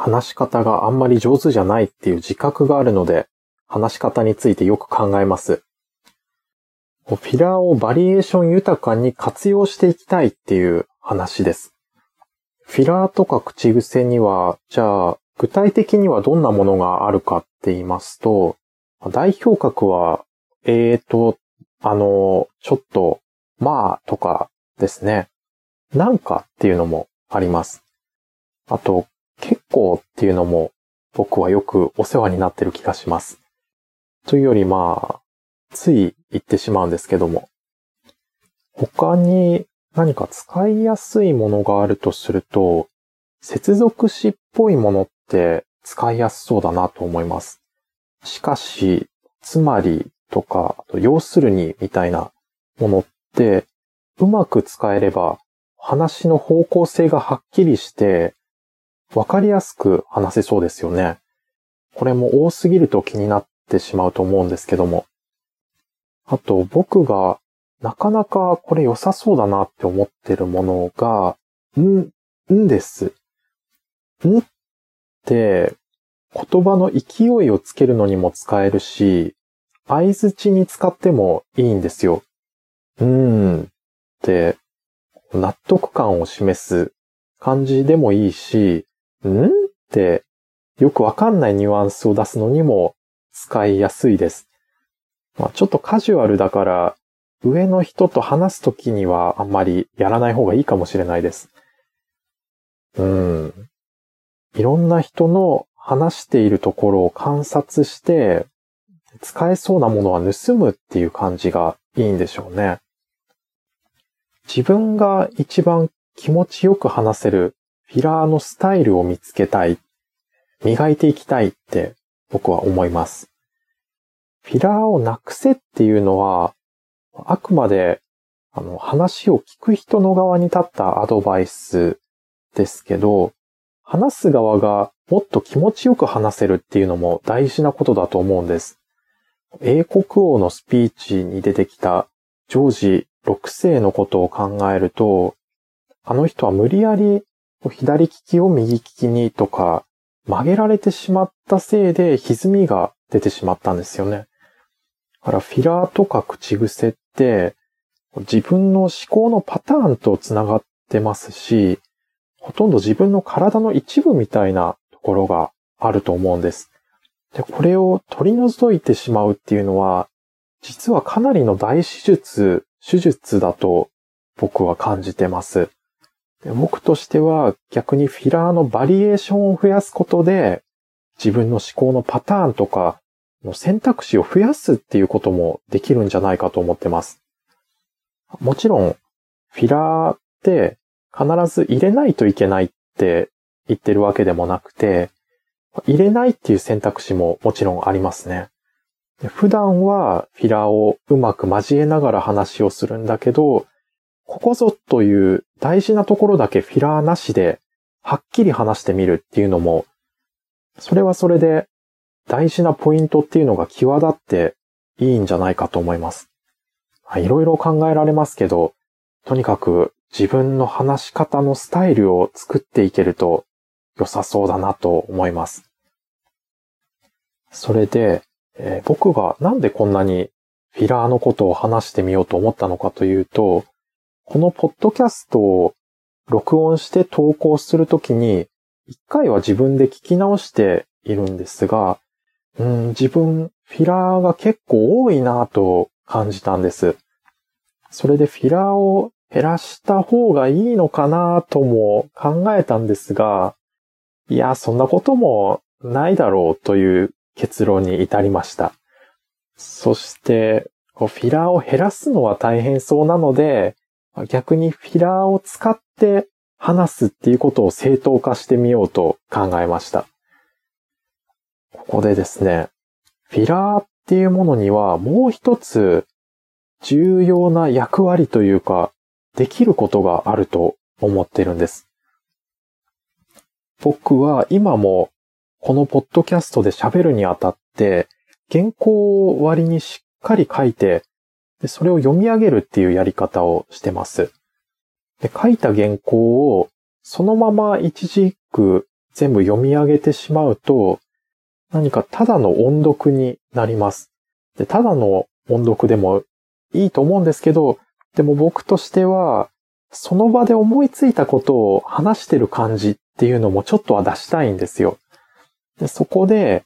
話し方があんまり上手じゃないっていう自覚があるので、話し方についてよく考えます。フィラーをバリエーション豊かに活用していきたいっていう話です。フィラーとか口癖には、じゃあ、具体的にはどんなものがあるかって言いますと、代表格は、えーと、あの、ちょっと、まあとかですね。なんかっていうのもあります。あと、結構っていうのも僕はよくお世話になってる気がします。というよりまあ、つい言ってしまうんですけども。他に何か使いやすいものがあるとすると、接続詞っぽいものって使いやすそうだなと思います。しかし、つまりとか、要するにみたいなものって、うまく使えれば話の方向性がはっきりして、わかりやすく話せそうですよね。これも多すぎると気になってしまうと思うんですけども。あと、僕がなかなかこれ良さそうだなって思ってるものが、ん、んです。んって言葉の勢いをつけるのにも使えるし、合図値に使ってもいいんですよ。うーんって納得感を示す感じでもいいし、ん？ってよくわかんないニュアンスを出すのにも使いやすいです。まあ、ちょっとカジュアルだから、上の人と話すときにはあんまりやらない方がいいかもしれないです。うん。いろんな人の話しているところを観察して、使えそうなものは盗むっていう感じがいいんでしょうね。自分が一番気持ちよく話せるフィラーのスタイルを見つけたい、磨いていきたいって僕は思います。フィラーをなくせっていうのは、あくまであの話を聞く人の側に立ったアドバイスですけど、話す側がもっと気持ちよく話せるっていうのも大事なことだと思うんです。英国王のスピーチに出てきたジョージ6世のことを考えると、あの人は無理やり左利きを右利きにとか曲げられてしまったせいで歪みが出てしまったんですよね。だからフィラーとか口癖って自分の思考のパターンと繋がってますし、ほとんど自分の体の一部みたいなところがあると思うんです。で、これを取り除いてしまうっていうのは、実はかなりの大手術手術だと僕は感じてます。で僕としては逆にフィラーのバリエーションを増やすことで自分の思考のパターンとかの選択肢を増やすっていうこともできるんじゃないかと思ってます。もちろん、フィラーって必ず入れないといけないって言ってるわけでもなくて、入れないっていう選択肢ももちろんありますね。普段はフィラーをうまく交えながら話をするんだけど、ここぞという大事なところだけフィラーなしではっきり話してみるっていうのも、それはそれで大事なポイントっていうのが際立っていいんじゃないかと思います。いろいろ考えられますけど、とにかく自分の話し方のスタイルを作っていけると良さそうだなと思います。それで、えー、僕がなんでこんなにフィラーのことを話してみようと思ったのかというと、このポッドキャストを録音して投稿するときに、一回は自分で聞き直しているんですが、うん、自分、フィラーが結構多いなと感じたんです。それでフィラーを減らした方がいいのかなとも考えたんですが、いや、そんなこともないだろうという結論に至りました。そして、フィラーを減らすのは大変そうなので、逆にフィラーを使って話すっていうことを正当化してみようと考えました。ここでですね、フィラーっていうものにはもう一つ重要な役割というか、できることがあると思ってるんです。僕は今もこのポッドキャストで喋るにあたって、原稿を割にしっかり書いて、でそれを読み上げるっていうやり方をしてます。で書いた原稿をそのまま一字一句全部読み上げてしまうと、何かただの音読になります。で、ただの音読でもいいと思うんですけど、でも僕としては、その場で思いついたことを話してる感じっていうのもちょっとは出したいんですよ。でそこで、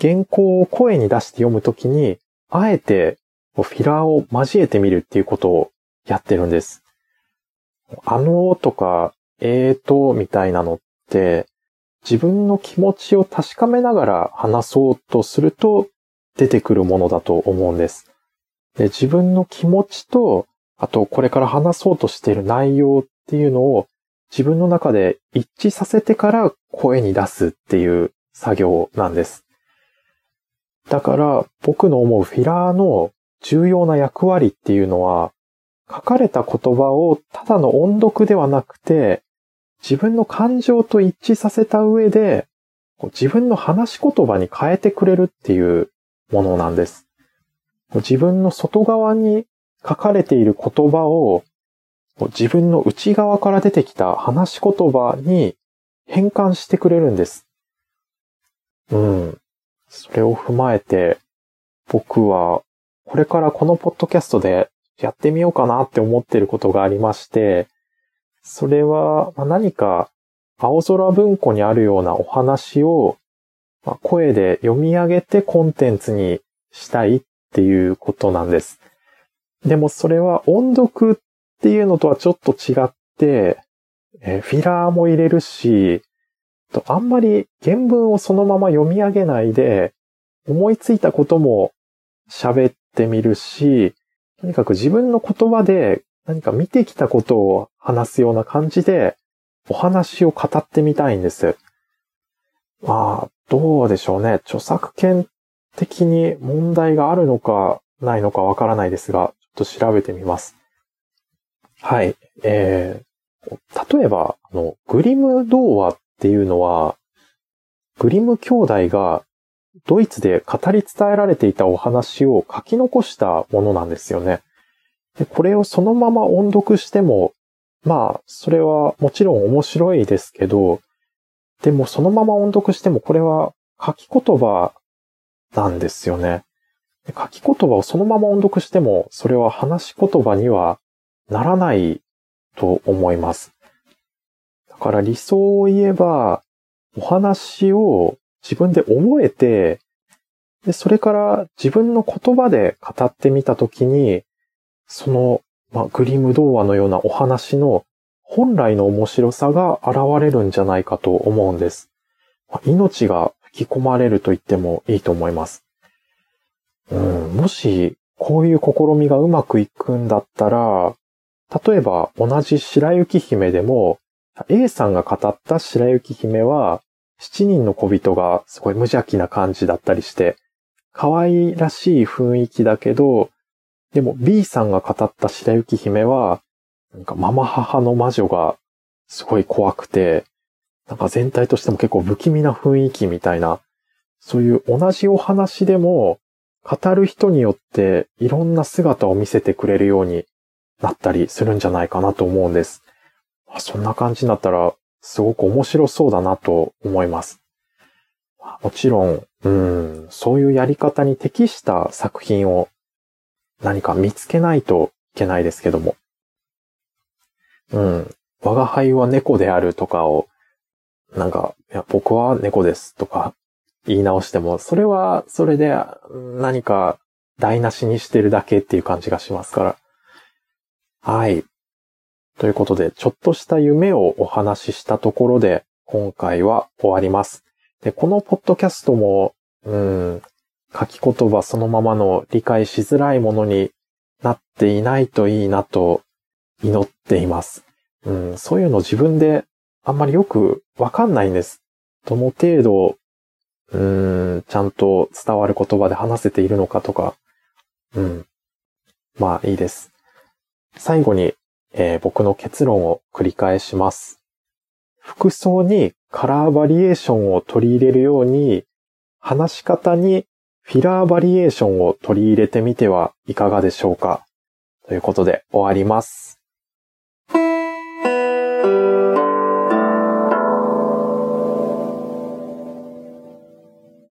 原稿を声に出して読むときに、あえてフィラーを交えてみるっていうことをやってるんです。あのとか、えーと、みたいなのって、自分の気持ちを確かめながら話そうとすると出てくるものだと思うんです。で自分の気持ちと、あとこれから話そうとしている内容っていうのを自分の中で一致させてから声に出すっていう作業なんです。だから僕の思うフィラーの重要な役割っていうのは書かれた言葉をただの音読ではなくて自分の感情と一致させた上で自分の話し言葉に変えてくれるっていうものなんです。自分の外側に書かれている言葉を自分の内側から出てきた話し言葉に変換してくれるんです。うん。それを踏まえて、僕はこれからこのポッドキャストでやってみようかなって思ってることがありまして、それは何か青空文庫にあるようなお話を声で読み上げてコンテンツにしたいっていうことなんです。でもそれは音読っていうのとはちょっと違って、フィラーも入れるし、あんまり原文をそのまま読み上げないで、思いついたことも喋っってみるし、とにかく自分の言葉で何か見てきたことを話すような感じで、お話を語ってみたいんです。まあ、どうでしょうね。著作権的に問題があるのかないのかわからないですが、ちょっと調べてみます。はい。えー、例えば、あの、グリム童話っていうのは、グリム兄弟がドイツで語り伝えられていたお話を書き残したものなんですよね。でこれをそのまま音読しても、まあ、それはもちろん面白いですけど、でもそのまま音読してもこれは書き言葉なんですよね。書き言葉をそのまま音読しても、それは話し言葉にはならないと思います。だから理想を言えば、お話を自分で覚えて、で、それから自分の言葉で語ってみたときに、その、まあ、グリム童話のようなお話の本来の面白さが現れるんじゃないかと思うんです。まあ、命が吹き込まれると言ってもいいと思います。うん、もし、こういう試みがうまくいくんだったら、例えば同じ白雪姫でも、A さんが語った白雪姫は、七人の小人がすごい無邪気な感じだったりして、可愛らしい雰囲気だけど、でも B さんが語った白雪姫は、なんかママ母の魔女がすごい怖くて、なんか全体としても結構不気味な雰囲気みたいな、そういう同じお話でも、語る人によっていろんな姿を見せてくれるようになったりするんじゃないかなと思うんです。そんな感じになったら、すごく面白そうだなと思います。もちろん、うん、そういうやり方に適した作品を何か見つけないといけないですけども。うん、我が輩は猫であるとかを、なんか、いや、僕は猫ですとか言い直しても、それはそれで何か台無しにしてるだけっていう感じがしますから。はい。ということで、ちょっとした夢をお話ししたところで、今回は終わります。で、このポッドキャストも、うん、書き言葉そのままの理解しづらいものになっていないといいなと祈っています。うん、そういうの自分であんまりよくわかんないんです。どの程度、うん、ちゃんと伝わる言葉で話せているのかとか、うん。まあいいです。最後にえー、僕の結論を繰り返します。服装にカラーバリエーションを取り入れるように、話し方にフィラーバリエーションを取り入れてみてはいかがでしょうかということで終わります。